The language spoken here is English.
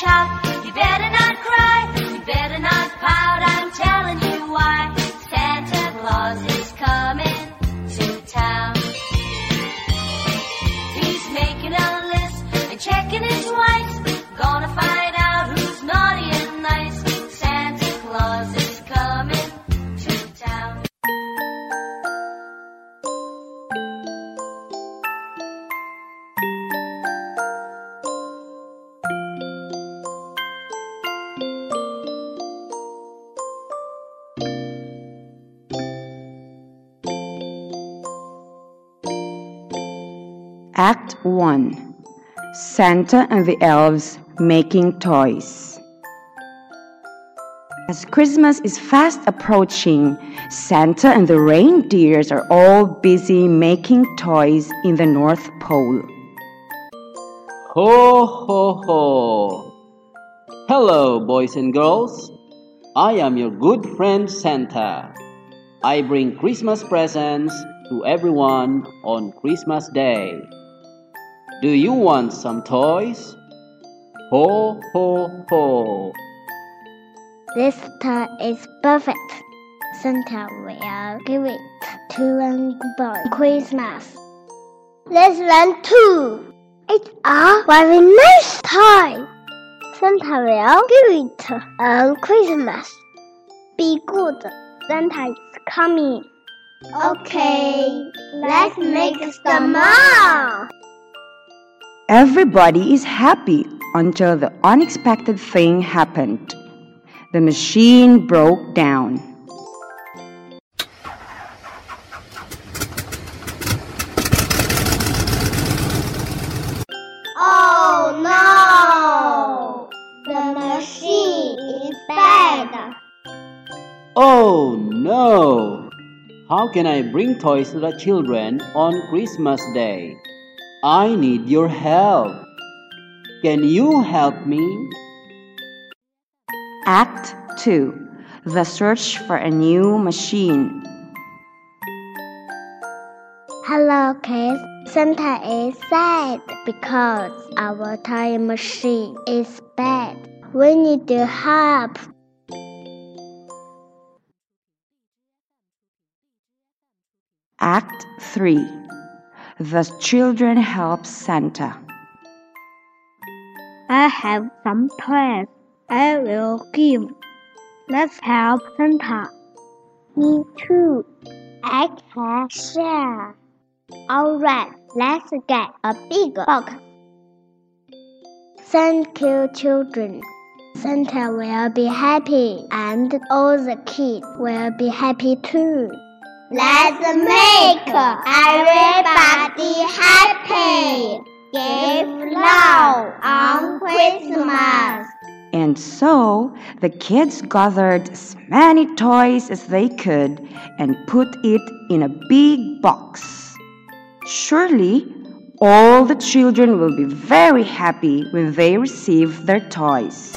shout. Act 1 Santa and the Elves Making Toys. As Christmas is fast approaching, Santa and the reindeers are all busy making toys in the North Pole. Ho, ho, ho. Hello, boys and girls. I am your good friend Santa. I bring Christmas presents to everyone on Christmas Day. Do you want some toys? Ho, ho, ho. This toy is perfect. Santa will give it to one boy Christmas. This one too. It's a very nice toy. Santa will give it on Christmas. Be good. Santa is coming. Okay, let's make some more. Everybody is happy until the unexpected thing happened. The machine broke down. Oh no! The machine is bad. Oh no! How can I bring toys to the children on Christmas Day? I need your help. Can you help me? Act 2 The Search for a New Machine. Hello, kids. Santa is sad because our time machine is bad. We need your help. Act 3 The Children Help Santa. I have some toys I will give. Let's help Santa. Me too. I can share. Alright, let's get a big box. Thank you, children. Santa will be happy, and all the kids will be happy too. Let's make everybody happy. Give love on Christmas. And so the kids gathered as many toys as they could and put it in a big box. Surely all the children will be very happy when they receive their toys.